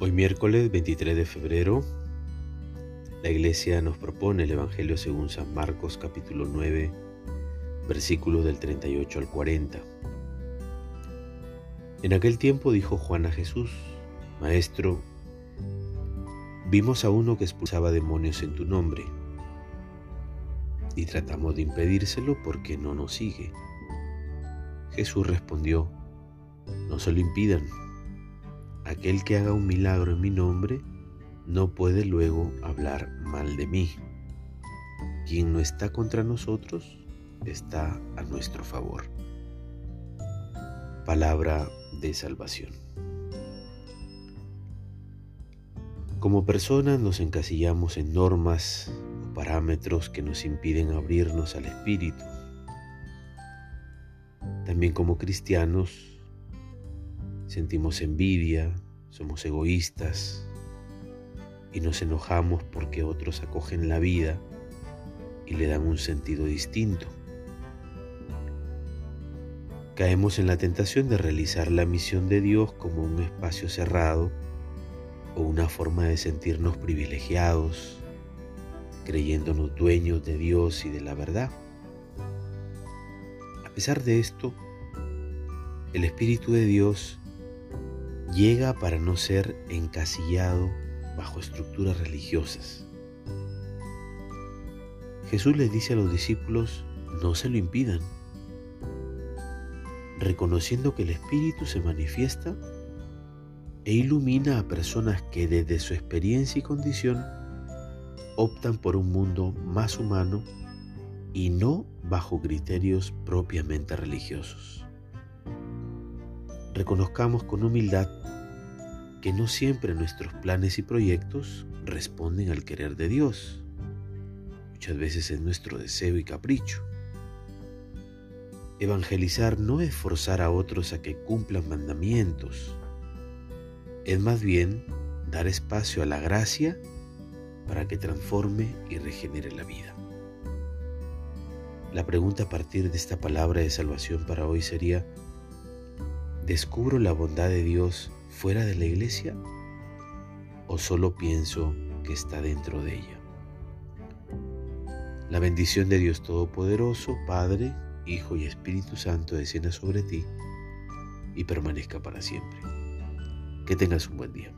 Hoy miércoles 23 de febrero, la iglesia nos propone el Evangelio según San Marcos capítulo 9, versículos del 38 al 40. En aquel tiempo dijo Juan a Jesús, Maestro, vimos a uno que expulsaba demonios en tu nombre y tratamos de impedírselo porque no nos sigue. Jesús respondió, no se lo impidan aquel que haga un milagro en mi nombre no puede luego hablar mal de mí. Quien no está contra nosotros está a nuestro favor. Palabra de salvación. Como personas nos encasillamos en normas o parámetros que nos impiden abrirnos al Espíritu. También como cristianos sentimos envidia, somos egoístas y nos enojamos porque otros acogen la vida y le dan un sentido distinto. Caemos en la tentación de realizar la misión de Dios como un espacio cerrado o una forma de sentirnos privilegiados, creyéndonos dueños de Dios y de la verdad. A pesar de esto, el Espíritu de Dios llega para no ser encasillado bajo estructuras religiosas. Jesús les dice a los discípulos, no se lo impidan, reconociendo que el Espíritu se manifiesta e ilumina a personas que desde su experiencia y condición optan por un mundo más humano y no bajo criterios propiamente religiosos reconozcamos con humildad que no siempre nuestros planes y proyectos responden al querer de Dios. Muchas veces es nuestro deseo y capricho. Evangelizar no es forzar a otros a que cumplan mandamientos, es más bien dar espacio a la gracia para que transforme y regenere la vida. La pregunta a partir de esta palabra de salvación para hoy sería, ¿Descubro la bondad de Dios fuera de la iglesia o solo pienso que está dentro de ella? La bendición de Dios Todopoderoso, Padre, Hijo y Espíritu Santo descienda sobre ti y permanezca para siempre. Que tengas un buen día.